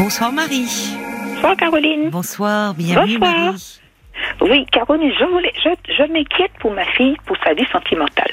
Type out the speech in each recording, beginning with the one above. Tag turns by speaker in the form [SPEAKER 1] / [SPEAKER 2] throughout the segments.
[SPEAKER 1] Bonsoir Marie.
[SPEAKER 2] Bonsoir Caroline.
[SPEAKER 1] Bonsoir, bienvenue
[SPEAKER 2] Bonsoir.
[SPEAKER 1] Marie.
[SPEAKER 2] Oui, Caroline, je, voulais, je, je m'inquiète pour ma fille, pour sa vie sentimentale.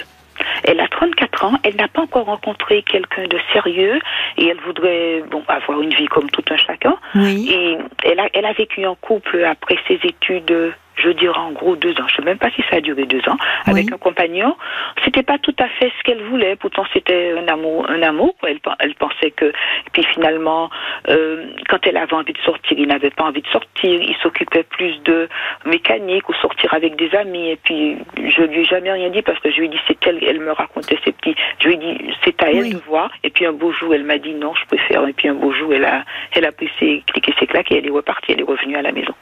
[SPEAKER 2] Elle a 34 ans, elle n'a pas encore rencontré quelqu'un de sérieux et elle voudrait bon, avoir une vie comme tout un chacun.
[SPEAKER 1] Oui.
[SPEAKER 2] Et elle a, elle a vécu en couple après ses études, je dirais en gros deux ans. Je ne sais même pas si ça a duré deux ans, avec un compagnon. C'était pas tout à fait ce qu'elle voulait. Pourtant, c'était un amour, un amour. quoi. Elle, pen- elle pensait que. Et puis finalement, euh, quand elle avait envie de sortir, il n'avait pas envie de sortir. Il s'occupait plus de mécanique ou sortir avec des amis. Et puis, je lui ai jamais rien dit parce que je lui ai dit c'est elle. Elle me racontait ses petits. Je lui ai dit c'est à elle
[SPEAKER 1] Oui.
[SPEAKER 2] de voir. Et puis un beau jour, elle m'a dit non, je préfère. Et puis un beau jour, elle a, elle a pris ses clics et ses claques et elle est repartie. Elle est revenue à la maison.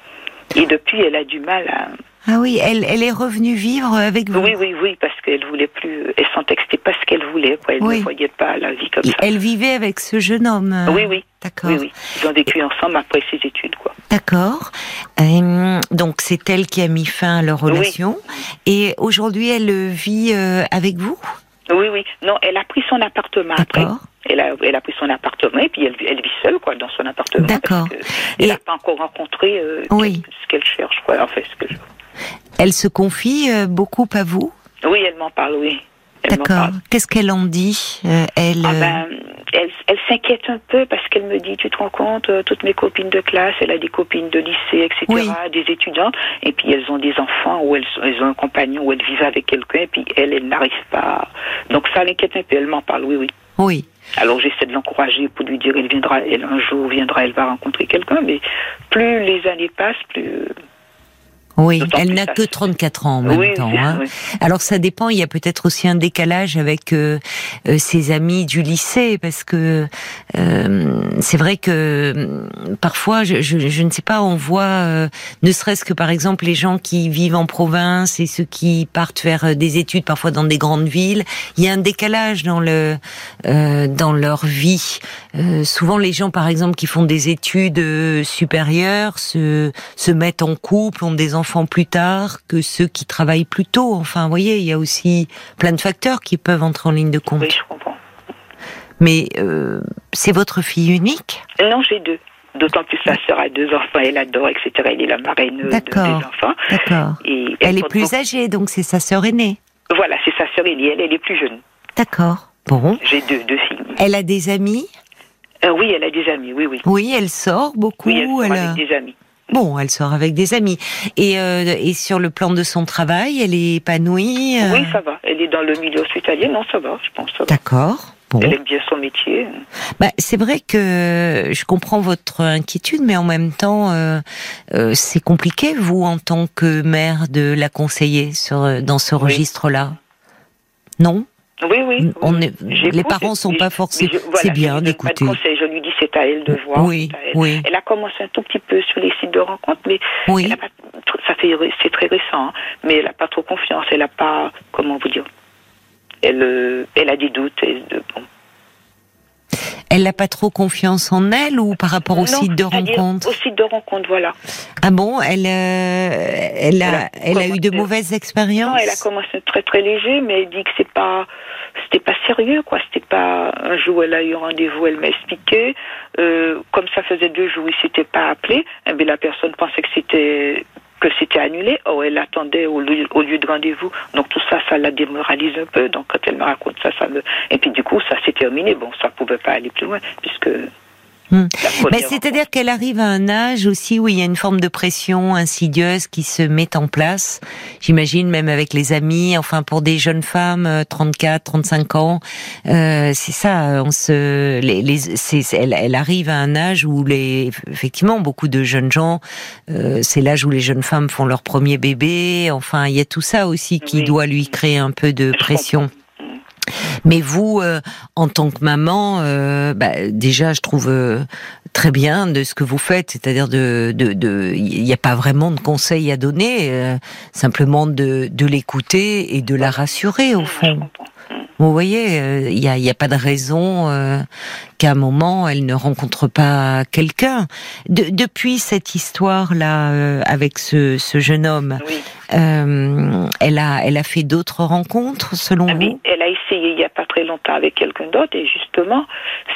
[SPEAKER 2] Et depuis, elle a du mal à.
[SPEAKER 1] Ah oui, elle, elle est revenue vivre avec vous.
[SPEAKER 2] Oui, oui, oui, parce qu'elle voulait plus. Elle sentait que c'était pas ce qu'elle voulait. Quoi. Elle
[SPEAKER 1] Oui.
[SPEAKER 2] ne voyait pas la vie comme
[SPEAKER 1] Et
[SPEAKER 2] ça.
[SPEAKER 1] Elle vivait avec ce jeune homme. euh,
[SPEAKER 2] Oui, oui.
[SPEAKER 1] D'accord.
[SPEAKER 2] Oui, oui. Ils ont vécu ensemble après ses études, quoi.
[SPEAKER 1] D'accord. Euh, donc c'est elle qui a mis fin à leur relation. Et aujourd'hui, elle vit euh, avec vous?
[SPEAKER 2] Oui, oui. Non, elle a pris son appartement après.
[SPEAKER 1] D'accord.
[SPEAKER 2] Elle a, elle a pris son appartement et puis elle, elle vit seule, quoi, dans son appartement.
[SPEAKER 1] D'accord.
[SPEAKER 2] Elle
[SPEAKER 1] Et-
[SPEAKER 2] n'a pas encore rencontré euh,
[SPEAKER 1] Oui.
[SPEAKER 2] ce qu'elle cherche, quoi. En fait, ce que je...
[SPEAKER 1] Elle se confie euh, beaucoup à vous?
[SPEAKER 2] Oui, elle m'en parle, oui.
[SPEAKER 1] D'accord. Qu'est-ce qu'elle en dit euh, Elle.
[SPEAKER 2] Ah ben, elle, elle s'inquiète un peu parce qu'elle me dit, tu te rends compte, toutes mes copines de classe, elle a des copines de lycée, etc.,
[SPEAKER 1] Oui.
[SPEAKER 2] des étudiants, et puis elles ont des enfants ou elles, elles ont un compagnon ou elles vivent avec quelqu'un, et puis elle, elle n'arrive pas. Donc ça l'inquiète un peu, elle m'en parle, oui, oui.
[SPEAKER 1] Oui.
[SPEAKER 2] Alors j'essaie de l'encourager pour lui dire, elle viendra, elle un jour viendra, elle va rencontrer quelqu'un, mais plus les années passent, plus.
[SPEAKER 1] Oui, elle n'a que
[SPEAKER 2] se-
[SPEAKER 1] 34 ans en même
[SPEAKER 2] oui,
[SPEAKER 1] temps. hein.
[SPEAKER 2] oui.
[SPEAKER 1] Alors ça dépend, il y a peut-être aussi un décalage avec euh, euh, ses amis du lycée, parce que euh, c'est vrai que euh, parfois, je, je, je ne sais pas, on voit, euh, ne serait-ce que par exemple les gens qui vivent en province et ceux qui partent faire euh, des études, parfois dans des grandes villes, il y a un décalage dans le euh, dans leur vie. Euh, souvent, les gens, par exemple, qui font des études supérieures, se se mettent en couple, ont des enfants plus tard que ceux qui travaillent plus tôt. Enfin, vous voyez, il y a aussi plein de facteurs qui peuvent entrer en ligne de compte.
[SPEAKER 2] Oui, je comprends.
[SPEAKER 1] Mais euh, c'est votre fille unique?
[SPEAKER 2] Non, j'ai deux. D'autant plus sa sœur a deux enfants, elle adore, etc. Elle est la marraine de-
[SPEAKER 1] D'accord.
[SPEAKER 2] des enfants.
[SPEAKER 1] D'accord.
[SPEAKER 2] Et
[SPEAKER 1] Elle est plus
[SPEAKER 2] beaucoup-
[SPEAKER 1] âgée, donc c'est sa sœur aînée.
[SPEAKER 2] Voilà, c'est sa sœur Elie, elle, elle est plus jeune.
[SPEAKER 1] D'accord. Bon.
[SPEAKER 2] J'ai deux, deux filles.
[SPEAKER 1] Elle a des amis?
[SPEAKER 2] Euh, oui, elle a des amis, oui, oui.
[SPEAKER 1] Oui, elle sort beaucoup.
[SPEAKER 2] Oui, elle sort
[SPEAKER 1] elle a-
[SPEAKER 2] avec des amis.
[SPEAKER 1] Bon, elle sort avec des amis. Et, euh, et sur le plan de son travail, elle est épanouie euh,
[SPEAKER 2] Oui, ça va. Elle est dans le milieu hospitalier, non, ça va, je pense.
[SPEAKER 1] D'accord. Bon.
[SPEAKER 2] Elle aime bien son métier.
[SPEAKER 1] Bah, c'est vrai que je comprends votre inquiétude, mais en même temps, euh, euh, c'est compliqué, vous, en tant que mère, de la conseiller sur, dans ce registre-là. Non?
[SPEAKER 2] Oui, oui.
[SPEAKER 1] On est- les parents sont
[SPEAKER 2] mais-
[SPEAKER 1] pas forcés-
[SPEAKER 2] voilà,
[SPEAKER 1] c'est bien d'écouter.
[SPEAKER 2] conseils, Je lui dis c'est à elle de voir.
[SPEAKER 1] Oui,
[SPEAKER 2] elle.
[SPEAKER 1] oui.
[SPEAKER 2] Elle a commencé un tout petit peu sur les sites de rencontres, mais
[SPEAKER 1] Oui.
[SPEAKER 2] elle a pas, ça fait c'est très récent, hein, mais elle a pas trop confiance. Elle a pas, comment vous dire, elle, euh, elle a des doutes. et de- bon.
[SPEAKER 1] Elle n'a pas trop confiance en elle ou par rapport au
[SPEAKER 2] Non,
[SPEAKER 1] site de rencontre
[SPEAKER 2] Au site de rencontre, voilà.
[SPEAKER 1] Ah bon Elle, euh, elle a,
[SPEAKER 2] Elle a
[SPEAKER 1] elle a eu de mauvaises expériences
[SPEAKER 2] Non, elle a commencé très très léger, mais elle dit que c'est pas, c'était pas sérieux, quoi. C'était pas un jour elle a eu rendez-vous, elle m'a expliqué. Euh, comme ça faisait deux jours, il s'était pas appelé. Eh bien, la personne pensait que c'était que c'était annulé. Or, elle attendait au lieu, au lieu de rendez-vous. Donc tout ça, ça la démoralise un peu. Donc quand elle me raconte ça, ça me. Et puis du coup, ça s'est terminé. Bon, ça pouvait pas aller plus loin puisque.
[SPEAKER 1] Hmm.
[SPEAKER 2] la première
[SPEAKER 1] Mais c'est-à-dire qu'elle arrive à un âge aussi où il y a une forme de pression insidieuse qui se met en place. J'imagine même avec les amis, enfin pour des jeunes femmes, euh, 34, 35 ans, euh, c'est ça. On se, les, les, elle, elle arrive à un âge où les, effectivement, beaucoup de jeunes gens, euh, c'est l'âge où les jeunes femmes font leur premier bébé. Enfin, il y a tout ça aussi qui
[SPEAKER 2] Oui.
[SPEAKER 1] doit lui créer un peu de
[SPEAKER 2] Je
[SPEAKER 1] pression.
[SPEAKER 2] comprends.
[SPEAKER 1] Mais vous, euh, en tant que maman, euh, bah, déjà, je trouve euh, très bien de ce que vous faites, c'est-à-dire de, de, de, il n'y a pas vraiment de conseils à donner, euh, simplement de, de l'écouter et de la rassurer au fond.
[SPEAKER 2] Mm.
[SPEAKER 1] Vous voyez, euh, il n'y a, il y a pas de raison euh, qu'à un moment elle ne rencontre pas quelqu'un. De- depuis cette histoire-là euh, avec ce, ce jeune homme,
[SPEAKER 2] Oui.
[SPEAKER 1] Euh, elle a, elle a fait d'autres rencontres selon
[SPEAKER 2] Ah, mais
[SPEAKER 1] vous
[SPEAKER 2] elle a essayé il y a pas très longtemps avec quelqu'un d'autre et justement,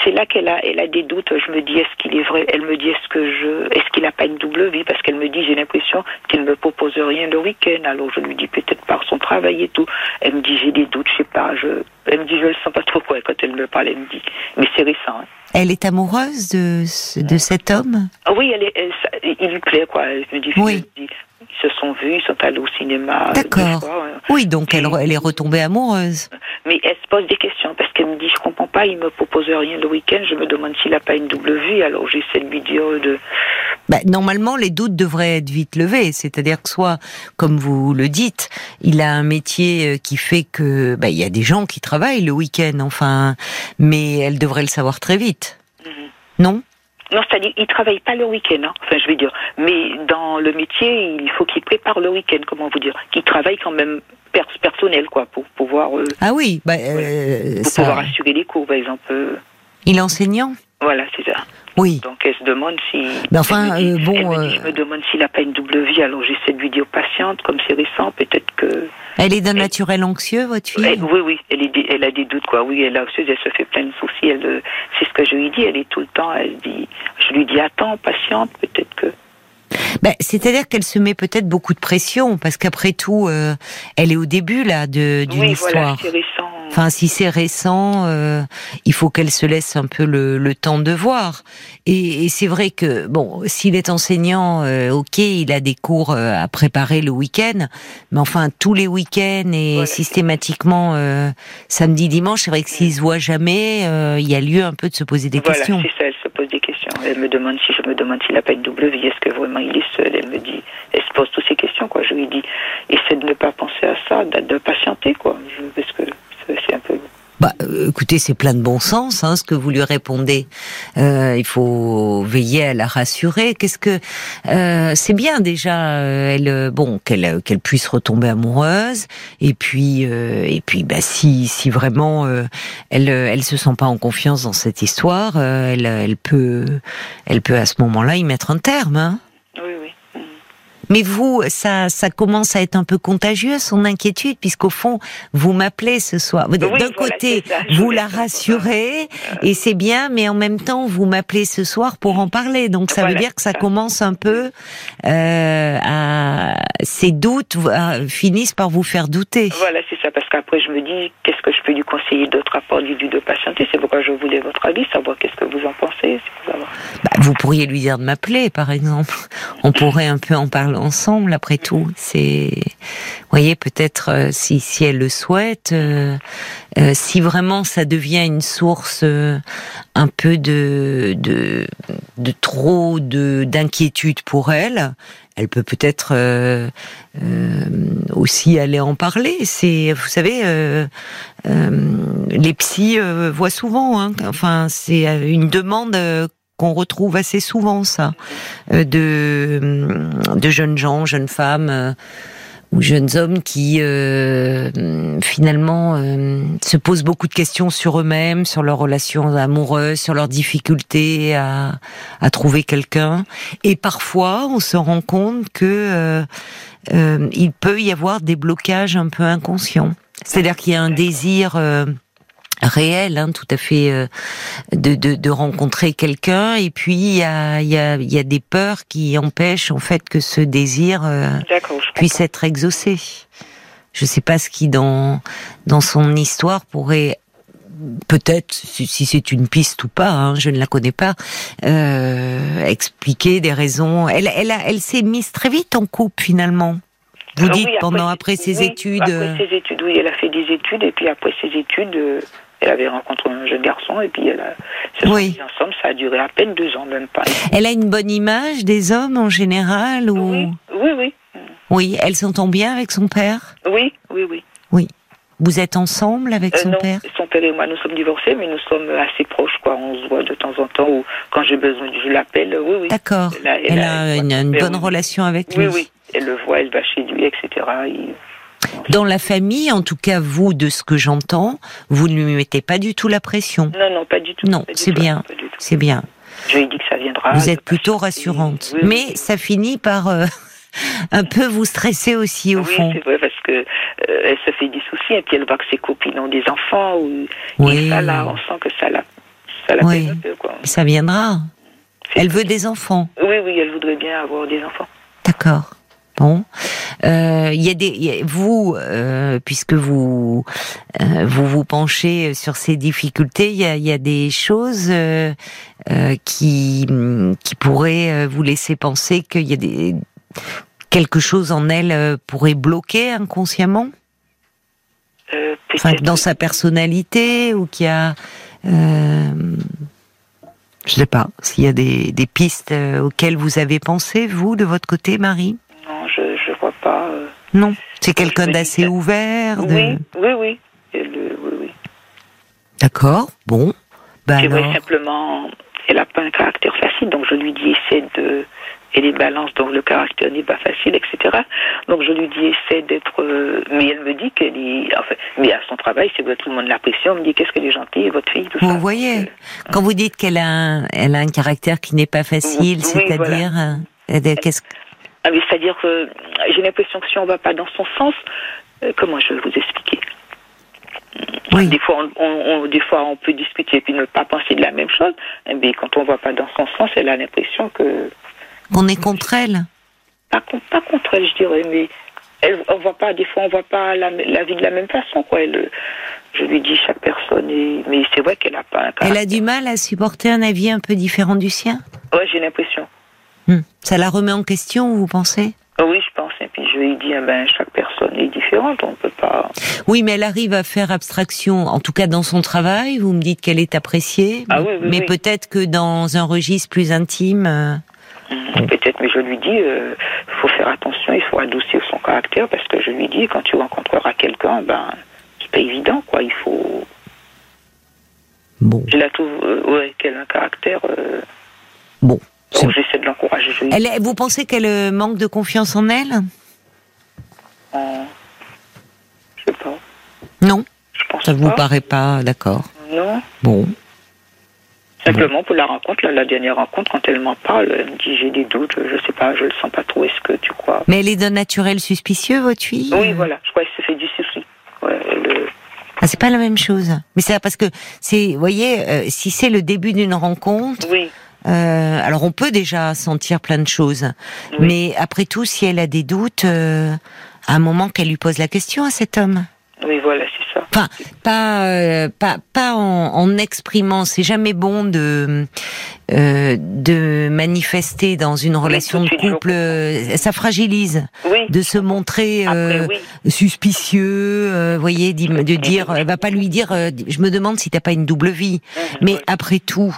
[SPEAKER 2] c'est là qu'elle a, elle a des doutes. Je me dis, est-ce qu'il est vrai? Elle me dit, est-ce que je, est-ce qu'il a pas une double vie? Parce qu'elle me dit, j'ai l'impression qu'il me propose rien le week-end. Alors je lui dis peut-être par son travail et tout. Elle me dit, j'ai des doutes, je sais pas. Je, elle me dit, je le sens pas trop quoi. Quand elle me parle, elle me dit, mais c'est récent. hein.
[SPEAKER 1] Elle est amoureuse de, de cet homme?
[SPEAKER 2] Ah oui, elle est, elle- ça- il lui plaît quoi. Elle me dit,
[SPEAKER 1] Oui.
[SPEAKER 2] Se sont vus, ils sont allés au cinéma. euh,
[SPEAKER 1] D'accord.
[SPEAKER 2] ouais.
[SPEAKER 1] Oui, donc elle, elle est retombée amoureuse.
[SPEAKER 2] Mais elle se pose des questions parce qu'elle me dit je comprends pas, il me propose rien le week-end, je me demande s'il a pas une double vie, alors j'essaie de lui dire de
[SPEAKER 1] Bah, normalement, les doutes devraient être vite levés. C'est-à-dire que soit, comme vous le dites, il a un métier euh, qui fait que, bah, il y a des gens qui travaillent le week-end, enfin, mais elle devrait le savoir très vite. Non?
[SPEAKER 2] Non, c'est-à-dire il travaille pas le week-end, hein. enfin je vais dire, mais dans le métier il faut qu'il prépare le week-end, comment vous dire, qu'il travaille quand même pers- personnel quoi pour pouvoir euh,
[SPEAKER 1] Ah oui, bah, euh,
[SPEAKER 2] pour
[SPEAKER 1] ça.
[SPEAKER 2] pouvoir assurer les cours par exemple. euh,
[SPEAKER 1] Il est enseignant?
[SPEAKER 2] Voilà, c'est ça.
[SPEAKER 1] Oui.
[SPEAKER 2] Donc elle se demande si.
[SPEAKER 1] Mais enfin,
[SPEAKER 2] me dit-
[SPEAKER 1] euh, bon,
[SPEAKER 2] elle me, dit,
[SPEAKER 1] euh,
[SPEAKER 2] je me demande s'il a pas une double vie. Alors j'essaie de lui dire patiente, comme c'est récent, peut-être que.
[SPEAKER 1] Elle est d'un naturel anxieux, votre fille
[SPEAKER 2] Elle- oui, oui, elle, est elle a des doutes, quoi. Oui, elle a anxieuse, elle se fait plein de soucis. Elle, euh, c'est ce que je lui dis. Elle est tout le temps. Elle dit, je lui dis attends, patiente, peut-être que.
[SPEAKER 1] Ben, C'est-à-dire qu'elle se met peut-être beaucoup de pression, parce qu'après tout, euh, elle est au début là de d'une
[SPEAKER 2] oui,
[SPEAKER 1] histoire.
[SPEAKER 2] voilà, récent.
[SPEAKER 1] Enfin, si c'est récent, euh, il faut qu'elle se laisse un peu le, le temps de voir. Et, et c'est vrai que bon, s'il est enseignant, euh, ok, il a des cours euh, à préparer le week-end, mais enfin tous les week-ends et
[SPEAKER 2] Voilà.
[SPEAKER 1] systématiquement euh, samedi, dimanche, c'est vrai que s'il se voit jamais, euh, il y a lieu un peu de se poser des
[SPEAKER 2] voilà,
[SPEAKER 1] questions.
[SPEAKER 2] c'est ça. Elle se pose des questions. Elle me demande si je me demande s'il n'a pas une double vie. Est-ce que vraiment il est seul? Elle me dit. Elle se pose toutes ces questions, quoi. Je lui dis, essaie de ne pas penser à ça, de, patienter, quoi. Parce que c'est un peu.
[SPEAKER 1] Bah, euh, écoutez, c'est plein de bon sens, hein, ce que vous lui répondez. Euh, il faut veiller à la rassurer. Qu'est-ce que euh, c'est bien déjà, euh, elle, euh, bon, qu'elle euh, qu'elle puisse retomber amoureuse. Et puis, et puis, bah, si si vraiment elle elle se sent pas en confiance dans cette histoire, elle elle peut elle peut à ce moment-là y mettre un terme. Hein. Mais vous, ça, ça commence à être un peu contagieux, son inquiétude, puisqu'au fond, vous m'appelez ce soir. D'un
[SPEAKER 2] Oui, voilà,
[SPEAKER 1] côté,
[SPEAKER 2] ça,
[SPEAKER 1] vous la rassurez, et c'est bien, mais en même temps, vous m'appelez ce soir pour en parler. Donc, ça veut dire que ça commence un peu euh, à... Ces doutes euh, finissent par vous faire douter.
[SPEAKER 2] Voilà, c'est ça, parce qu'après, je me dis, qu'est-ce que je peux lui conseiller d'autre à part dire de patienter C'est pourquoi je voulais votre avis, savoir qu'est-ce que vous en pensez. savoir.
[SPEAKER 1] Bah, vous pourriez lui dire de m'appeler, par exemple. On pourrait un peu en parler ensemble, après tout. C'est, vous voyez, peut-être euh, si si elle le souhaite, euh, euh, si vraiment ça devient une source un peu de de trop de d'inquiétude pour elle, elle peut peut-être aussi aller en parler. C'est, vous savez, les psys voient souvent. Hein, enfin, c'est une demande. Euh, qu'on retrouve assez souvent ça euh, de de jeunes gens, jeunes femmes euh, ou jeunes hommes qui euh, finalement euh, se posent beaucoup de questions sur eux-mêmes, sur leurs relations amoureuses, sur leurs difficultés à, à trouver quelqu'un. Et parfois, on se rend compte que euh, euh, il peut y avoir des blocages un peu inconscients. C'est-à-dire qu'il y a un désir euh, réel, hein, tout à fait, euh, de, de, de rencontrer quelqu'un, et puis il y a, il y, a, y a des peurs qui empêchent en fait que ce désir euh, puisse être exaucé. Je sais pas ce qui dans dans son histoire pourrait peut-être, si c'est une piste ou pas, hein, je ne la connais pas, euh, expliquer des raisons. Elle, elle, a- elle s'est mise très vite en couple finalement. Vous
[SPEAKER 2] Ah oui,
[SPEAKER 1] dites pendant après ses
[SPEAKER 2] oui,
[SPEAKER 1] études. euh,
[SPEAKER 2] Après ses études, oui, elle a fait des études, et puis après ses études, euh, elle avait rencontré un jeune garçon, et puis elle a, se sont
[SPEAKER 1] Oui.
[SPEAKER 2] mis ensemble, ça a duré à peine deux ans, même pas.
[SPEAKER 1] Elle a une bonne image des hommes en général ou?
[SPEAKER 2] Oui, oui, oui.
[SPEAKER 1] Oui, elle s'entend bien avec son père?
[SPEAKER 2] Oui, oui, oui.
[SPEAKER 1] Vous êtes ensemble avec
[SPEAKER 2] Euh,
[SPEAKER 1] son
[SPEAKER 2] non,
[SPEAKER 1] père?
[SPEAKER 2] son père et moi, nous sommes divorcés, mais nous sommes assez proches, quoi. On se voit de temps en temps, ou quand j'ai besoin, je l'appelle, oui, oui.
[SPEAKER 1] D'accord.
[SPEAKER 2] Elle a- elle
[SPEAKER 1] Elle
[SPEAKER 2] a-
[SPEAKER 1] a une, bonne
[SPEAKER 2] oui.
[SPEAKER 1] relation avec
[SPEAKER 2] Oui,
[SPEAKER 1] lui.
[SPEAKER 2] oui. Elle le voit, elle va chez lui, etc.
[SPEAKER 1] Dans la famille, en tout cas vous, de ce que j'entends, vous ne lui mettez pas du tout la pression.
[SPEAKER 2] Non, non, pas du tout.
[SPEAKER 1] Non, c'est bien. C'est bien.
[SPEAKER 2] Je lui ai dit que ça viendra.
[SPEAKER 1] Vous êtes plutôt rassurante.
[SPEAKER 2] Oui,
[SPEAKER 1] Mais
[SPEAKER 2] oui.
[SPEAKER 1] ça finit par euh, un peu vous stresser aussi au
[SPEAKER 2] oui,
[SPEAKER 1] fond.
[SPEAKER 2] c'est vrai parce que euh, elle se fait des soucis et puis elle voit que ses copines ont des enfants ou
[SPEAKER 1] Oui.
[SPEAKER 2] et ça là, on sent que ça la ça la
[SPEAKER 1] Oui.
[SPEAKER 2] peine un peu quoi.
[SPEAKER 1] Ça viendra. Elle veut des enfants.
[SPEAKER 2] Oui, oui, elle voudrait bien avoir des enfants.
[SPEAKER 1] D'accord. Bon, Euh, il y a des il y a- vous euh, puisque vous euh, vous vous penchez sur ces difficultés, il y a, il y a des choses euh, qui qui pourraient vous laisser penser qu'il y a des quelque chose en elle pourrait bloquer inconsciemment, enfin dans sa personnalité ou qu'il y a je sais pas s'il y a des, des pistes auxquelles vous avez pensé vous de votre côté, Marie?
[SPEAKER 2] Non, je je vois pas. euh,
[SPEAKER 1] Non, c'est quelqu'un d'assez ouvert. De...
[SPEAKER 2] Oui, oui, oui. Elle, euh, oui, oui.
[SPEAKER 1] D'accord. Bon. Ben alors.
[SPEAKER 2] simplement, elle n'a pas un caractère facile, donc je lui dis essaie de. Elle est balance, donc le caractère n'est pas facile, etc. Donc je lui dis essaie d'être. euh, Mais elle me dit qu'elle est. Enfin, mais à son travail, c'est vrai, tout le monde l'apprécie. On me dit qu'est-ce qu'elle est gentille, votre fille, tout ça.
[SPEAKER 1] Vous voyez, quand vous dites qu'elle a, un, elle a un caractère qui n'est pas facile,
[SPEAKER 2] Oui,
[SPEAKER 1] c'est-à-dire, euh, euh, qu'est-ce
[SPEAKER 2] c'est-à-dire que j'ai l'impression que si on va pas dans son sens, euh, comment je vais vous expliquer
[SPEAKER 1] Oui.
[SPEAKER 2] Des fois, on, on- on- des fois, on peut discuter et puis ne pas penser de la même chose. Eh bien, quand on va pas dans son sens, elle a l'impression que
[SPEAKER 1] qu'on est contre elle
[SPEAKER 2] pas, pas contre elle, je dirais, mais elle, on voit pas. Des fois, on voit pas la, la vie de la même façon, quoi. Elle, je lui dis chaque personne est, mais c'est vrai qu'elle a pas un
[SPEAKER 1] Elle a du mal à supporter un avis un peu différent du sien?
[SPEAKER 2] Ouais, j'ai l'impression.
[SPEAKER 1] Hmm. Ça la remet en question, vous pensez?
[SPEAKER 2] Ah Oui, je pense. Et puis je lui dis, eh ben, chaque personne est différente. On peut pas.
[SPEAKER 1] Oui, mais elle arrive à faire abstraction, en tout cas dans son travail. Vous me dites qu'elle est appréciée,
[SPEAKER 2] Ah
[SPEAKER 1] mais,
[SPEAKER 2] oui, oui,
[SPEAKER 1] mais
[SPEAKER 2] oui.
[SPEAKER 1] peut-être que dans un registre plus intime. euh,
[SPEAKER 2] Hum, Peut-être, mais je lui dis, il faut faire attention, il faut adoucir son caractère parce que je lui dis, quand tu rencontreras quelqu'un, ben, c'est pas évident, quoi. Il faut.
[SPEAKER 1] Bon,
[SPEAKER 2] Je la trouve, euh, ouais, qu'elle a un caractère. Euh,
[SPEAKER 1] bon.
[SPEAKER 2] Donc j'essaie de l'encourager.
[SPEAKER 1] Elle, vous pensez qu'elle euh, manque de confiance en elle?
[SPEAKER 2] En- je sais pas.
[SPEAKER 1] Non,
[SPEAKER 2] Je pense
[SPEAKER 1] ça vous
[SPEAKER 2] pas.
[SPEAKER 1] paraît pas, d'accord?
[SPEAKER 2] Non.
[SPEAKER 1] Bon,
[SPEAKER 2] Simplement pour la rencontre, là, la dernière rencontre, quand elle m'en parle, elle me dit j'ai des doutes, je sais pas, je le sens pas trop. Est-ce que tu crois?
[SPEAKER 1] Mais elle est d'un naturel suspicieux, votre fille?
[SPEAKER 2] Oui, voilà. Je crois qu'elle se fait du souci. Ouais, elle, euh,
[SPEAKER 1] Ah, c'est pas la même chose. Mais c'est parce que c'est, vous voyez, euh, si c'est le début d'une rencontre,
[SPEAKER 2] oui.
[SPEAKER 1] Euh, alors on peut déjà sentir plein de choses.
[SPEAKER 2] Oui.
[SPEAKER 1] Mais après tout, si elle a des doutes, euh, à un moment qu'elle lui pose la question à cet homme.
[SPEAKER 2] Oui, voilà, c'est ça.
[SPEAKER 1] Enfin, pas euh, pas pas en, en exprimant. C'est jamais bon de euh, de manifester dans une relation de
[SPEAKER 2] de
[SPEAKER 1] couple. euh, Ça fragilise
[SPEAKER 2] Oui.
[SPEAKER 1] de se montrer euh,
[SPEAKER 2] Après, oui.
[SPEAKER 1] suspicieux. euh, voyez, d'y- de dire, elle va pas lui dire. euh, je me demande si t'as pas une double vie. Mais après tout,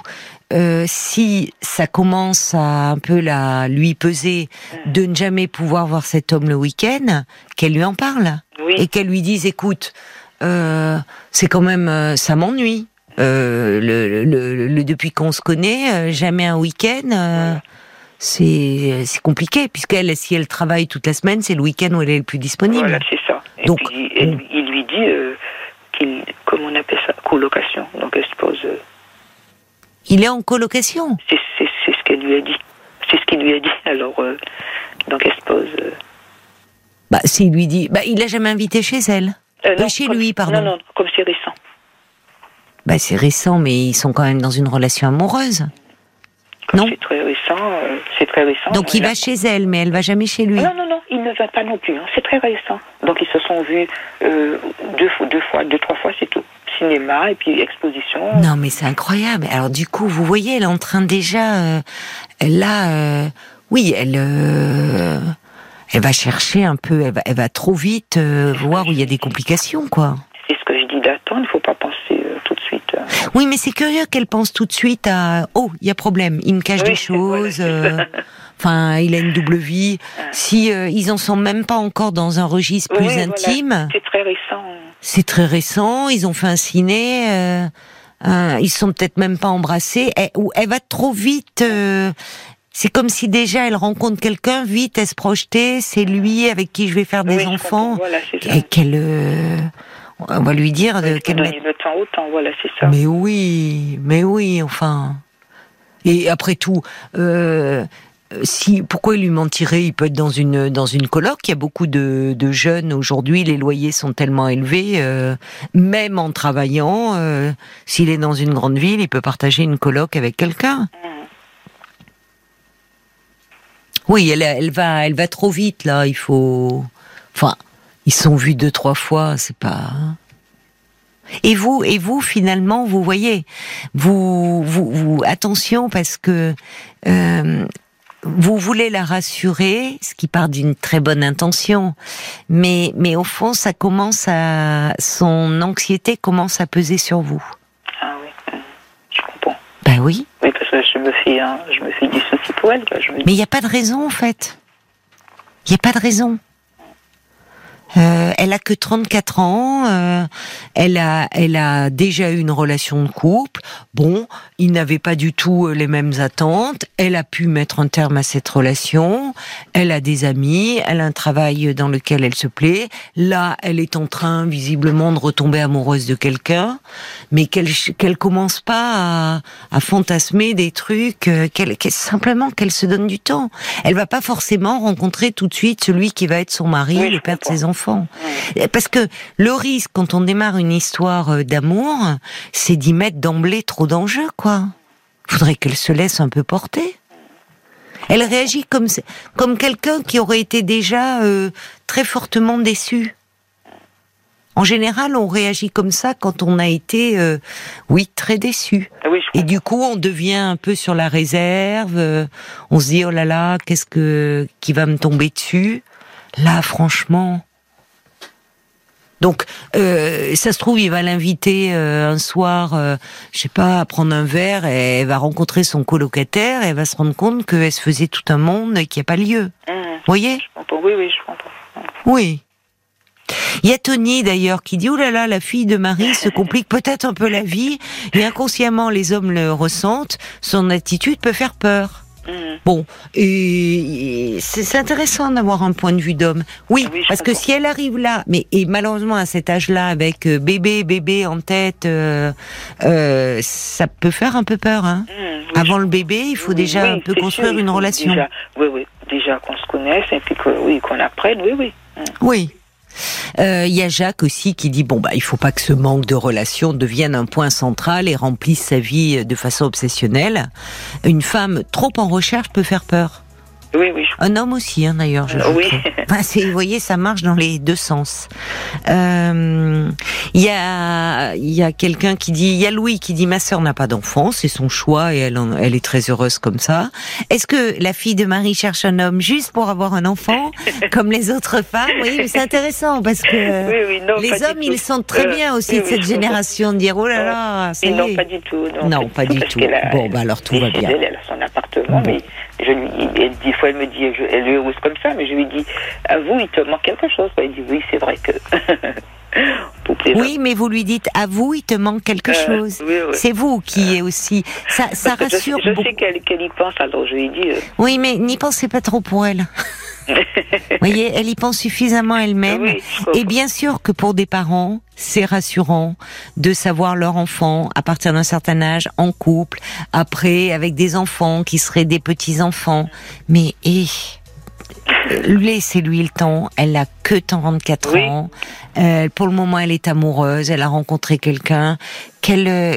[SPEAKER 1] euh, si ça commence à un peu la lui peser
[SPEAKER 2] Mhm.
[SPEAKER 1] de ne jamais pouvoir voir cet homme le week-end, qu'elle lui en parle
[SPEAKER 2] Oui.
[SPEAKER 1] et qu'elle lui dise, écoute, euh, c'est quand même, euh, ça m'ennuie. Euh, le, le- le- le- depuis qu'on se connaît, euh, jamais un week-end. euh, c'est c'est compliqué puisqu'elle, si elle travaille toute la semaine, c'est le week-end où elle est le plus disponible.
[SPEAKER 2] Voilà, c'est ça. Et
[SPEAKER 1] Donc,
[SPEAKER 2] puis, elle-
[SPEAKER 1] mm.
[SPEAKER 2] il lui dit euh, qu'il, comment on appelle ça, colocation. Donc elle se pose.
[SPEAKER 1] Il est en colocation.
[SPEAKER 2] c'est, ce qu'elle lui a dit. C'est ce qu'il lui a dit. Alors, euh, donc elle se pose. euh,
[SPEAKER 1] Bah, s'il lui dit, bah, il l'a jamais invité chez elle.
[SPEAKER 2] euh,
[SPEAKER 1] Euh, chez
[SPEAKER 2] comme-
[SPEAKER 1] lui, pardon.
[SPEAKER 2] Non, non, comme c'est récent.
[SPEAKER 1] Bah, c'est récent, mais ils sont quand même dans une relation amoureuse.
[SPEAKER 2] Comme
[SPEAKER 1] Non.
[SPEAKER 2] c'est très récent, c'est très récent.
[SPEAKER 1] Donc il
[SPEAKER 2] a-
[SPEAKER 1] va chez elle, mais elle va jamais chez lui.
[SPEAKER 2] Non, non, non, il ne va pas non plus. hein. C'est très récent. Donc ils se sont vus deux fois, deux, trois fois, c'est tout. Cinéma et puis exposition.
[SPEAKER 1] Non, mais c'est incroyable. Alors du coup, vous voyez, elle est en train déjà, euh, là, euh, oui, elle, euh, elle va chercher un peu, elle va, elle va trop vite euh, voir où il y a des complications, quoi.
[SPEAKER 2] C'est ce que je dis d'attendre. Il ne faut pas penser euh, tout de suite.
[SPEAKER 1] Oui, mais c'est curieux qu'elle pense tout de suite à, oh, il y a problème, il me cache
[SPEAKER 2] Oui,
[SPEAKER 1] des choses. Enfin, il a une double vie. Si euh, ils en sont même pas encore dans un registre plus
[SPEAKER 2] Oui, voilà.
[SPEAKER 1] intime,
[SPEAKER 2] C'est très récent.
[SPEAKER 1] C'est très récent. Ils ont fait un ciné. euh, un- ils sont peut-être même pas embrassés. Elle, ou elle va trop vite. euh, c'est comme si déjà elle rencontre quelqu'un vite, elle se projetait. C'est lui avec qui je vais faire des
[SPEAKER 2] Oui,
[SPEAKER 1] enfants.
[SPEAKER 2] Voilà.
[SPEAKER 1] Et qu'elle, euh, on va lui dire de
[SPEAKER 2] Il faut
[SPEAKER 1] qu'elle
[SPEAKER 2] donner
[SPEAKER 1] mette-
[SPEAKER 2] le temps au temps. Voilà, c'est ça.
[SPEAKER 1] Mais oui, mais oui, enfin. Et après tout, euh, si pourquoi il lui mentirait? Il peut être dans une dans une coloc. Il y a beaucoup de, de jeunes aujourd'hui. Les loyers sont tellement élevés, euh, même en travaillant. Euh, S'il est dans une grande ville, il peut partager une coloc avec quelqu'un. Oui, elle, elle va elle va trop vite là. Il faut. Enfin, ils sont vus deux trois fois. C'est pas. Et vous, et vous, finalement, vous voyez, vous, vous, vous attention parce que euh, vous voulez la rassurer, ce qui part d'une très bonne intention, mais, mais au fond, ça commence à, son anxiété commence à peser sur vous.
[SPEAKER 2] Ah oui, je comprends.
[SPEAKER 1] Ben oui.
[SPEAKER 2] Oui, parce que je me fais, hein, je me fais du souci pour elle. Quoi. Je me dis...
[SPEAKER 1] Mais il n'y a pas de raison, en fait. Il n'y a pas de raison. Euh, elle a que 34 ans. Euh, elle a, elle a déjà eu une relation de couple. Bon, il n'avait pas du tout euh, les mêmes attentes. Elle a pu mettre un terme à cette relation. Elle a des amis. Elle a un travail dans lequel elle se plaît. Là, elle est en train, visiblement, de retomber amoureuse de quelqu'un, mais qu'elle, qu'elle commence pas à, à fantasmer des trucs. euh, Qu'elle, qu'elle- simplement qu'elle se donne du temps. Elle va pas forcément rencontrer tout de suite celui qui va être son mari,
[SPEAKER 2] Oui,
[SPEAKER 1] le père de ses enfants. Parce que le risque, quand on démarre une histoire euh, d'amour, c'est d'y mettre d'emblée trop d'enjeux, quoi. Faudrait qu'elle se laisse un peu porter. Elle réagit comme comme quelqu'un qui aurait été déjà euh, très fortement déçu. En général, on réagit comme ça quand on a été, euh, oui, très déçu.
[SPEAKER 2] Ah oui,
[SPEAKER 1] Et du coup, on devient un peu sur la réserve. euh, On se dit oh là là, qu'est-ce que qui va me tomber dessus? Là, franchement. Donc, euh, ça se trouve, il va l'inviter euh, un soir, euh, je sais pas, à prendre un verre. Et elle va rencontrer son colocataire. Et elle va se rendre compte qu'elle se faisait tout un monde qui n'a pas lieu. Vous voyez
[SPEAKER 2] je comprends. Oui, oui, je comprends.
[SPEAKER 1] Oui. Il y a Tony d'ailleurs qui dit oh là là la fille de Marie se complique peut-être un peu la vie et inconsciemment les hommes le ressentent son attitude peut faire peur.
[SPEAKER 2] Hum.
[SPEAKER 1] Bon et, c'est intéressant d'avoir un point de vue d'homme. Oui, parce que si elle arrive là mais et malheureusement à cet âge-là avec euh, bébé bébé en tête euh, euh, ça peut faire un peu peur hein.
[SPEAKER 2] Oui,
[SPEAKER 1] Avant le bébé, il faut
[SPEAKER 2] Oui,
[SPEAKER 1] déjà un peu construire
[SPEAKER 2] sûr,
[SPEAKER 1] une relation.
[SPEAKER 2] Déjà, oui, oui. Déjà qu'on se connaisse et puis que, oui, qu'on apprenne, oui, oui. Hum.
[SPEAKER 1] Oui. Euh, Il y a Jacques aussi qui dit bon bah il faut pas que ce manque de relation devienne un point central et remplisse sa vie de façon obsessionnelle. Une femme trop en recherche peut faire peur.
[SPEAKER 2] Oui, oui,
[SPEAKER 1] Un homme aussi hein, d'ailleurs. Je
[SPEAKER 2] Oui.
[SPEAKER 1] trouve. Enfin, c'est- vous voyez ça marche dans les deux sens. Euh, Il y a il y a quelqu'un qui dit il y a Louis qui dit ma sœur n'a pas d'enfant c'est son choix et elle en- elle est très heureuse comme ça. Est-ce que la fille de Marie cherche un homme juste pour avoir un enfant comme les autres femmes? Oui mais c'est intéressant parce que
[SPEAKER 2] Oui, oui, non,
[SPEAKER 1] les hommes, ils sentent très
[SPEAKER 2] Euh,
[SPEAKER 1] bien aussi
[SPEAKER 2] oui,
[SPEAKER 1] de
[SPEAKER 2] oui,
[SPEAKER 1] cette génération de dire oh là là, ça
[SPEAKER 2] Et
[SPEAKER 1] y
[SPEAKER 2] non,
[SPEAKER 1] est.
[SPEAKER 2] pas du tout. Non,
[SPEAKER 1] Non, pas du tout. Bon, bah alors tout va bien.
[SPEAKER 2] Elle, elle appartement, mais je lui, elle, des fois elle me dit, je, elle est heureuse comme ça, mais je lui dis, à vous, il te manque quelque chose. Elle dit, oui, c'est vrai que.
[SPEAKER 1] Oui, mais vous lui dites à vous, il te manque quelque
[SPEAKER 2] Euh,
[SPEAKER 1] chose.
[SPEAKER 2] oui, oui.
[SPEAKER 1] C'est vous qui est aussi. Ça, rassure
[SPEAKER 2] Je, je sais qu'elle qu'elle y pense, alors je lui dis. euh,
[SPEAKER 1] Oui, mais n'y pensez pas trop pour elle. Vous voyez, elle y pense suffisamment elle-même.
[SPEAKER 2] Oui.
[SPEAKER 1] Et bien sûr que pour des parents, c'est rassurant de savoir leur enfant à partir d'un certain âge en couple, après avec des enfants qui seraient des petits enfants. Mais et laissez-lui le temps. Elle a que 34
[SPEAKER 2] Oui.
[SPEAKER 1] ans. Euh, pour le moment, elle est amoureuse. Elle a rencontré quelqu'un. Qu'elle euh,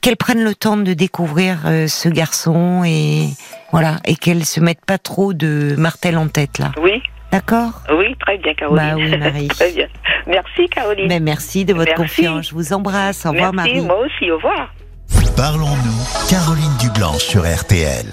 [SPEAKER 1] qu'elle prenne le temps de découvrir euh, ce garçon et voilà et qu'elle se mette pas trop de martel en tête là.
[SPEAKER 2] Oui,
[SPEAKER 1] D'accord?
[SPEAKER 2] Oui, très bien, Caroline.
[SPEAKER 1] Bah oui, Marie.
[SPEAKER 2] très bien. Merci, Caroline.
[SPEAKER 1] Mais merci de votre
[SPEAKER 2] Merci.
[SPEAKER 1] confiance. Je vous embrasse. Au revoir
[SPEAKER 2] Merci,
[SPEAKER 1] Marie.
[SPEAKER 2] moi aussi, au revoir.
[SPEAKER 3] Parlons-nous, Caroline Dublanche sur RTL.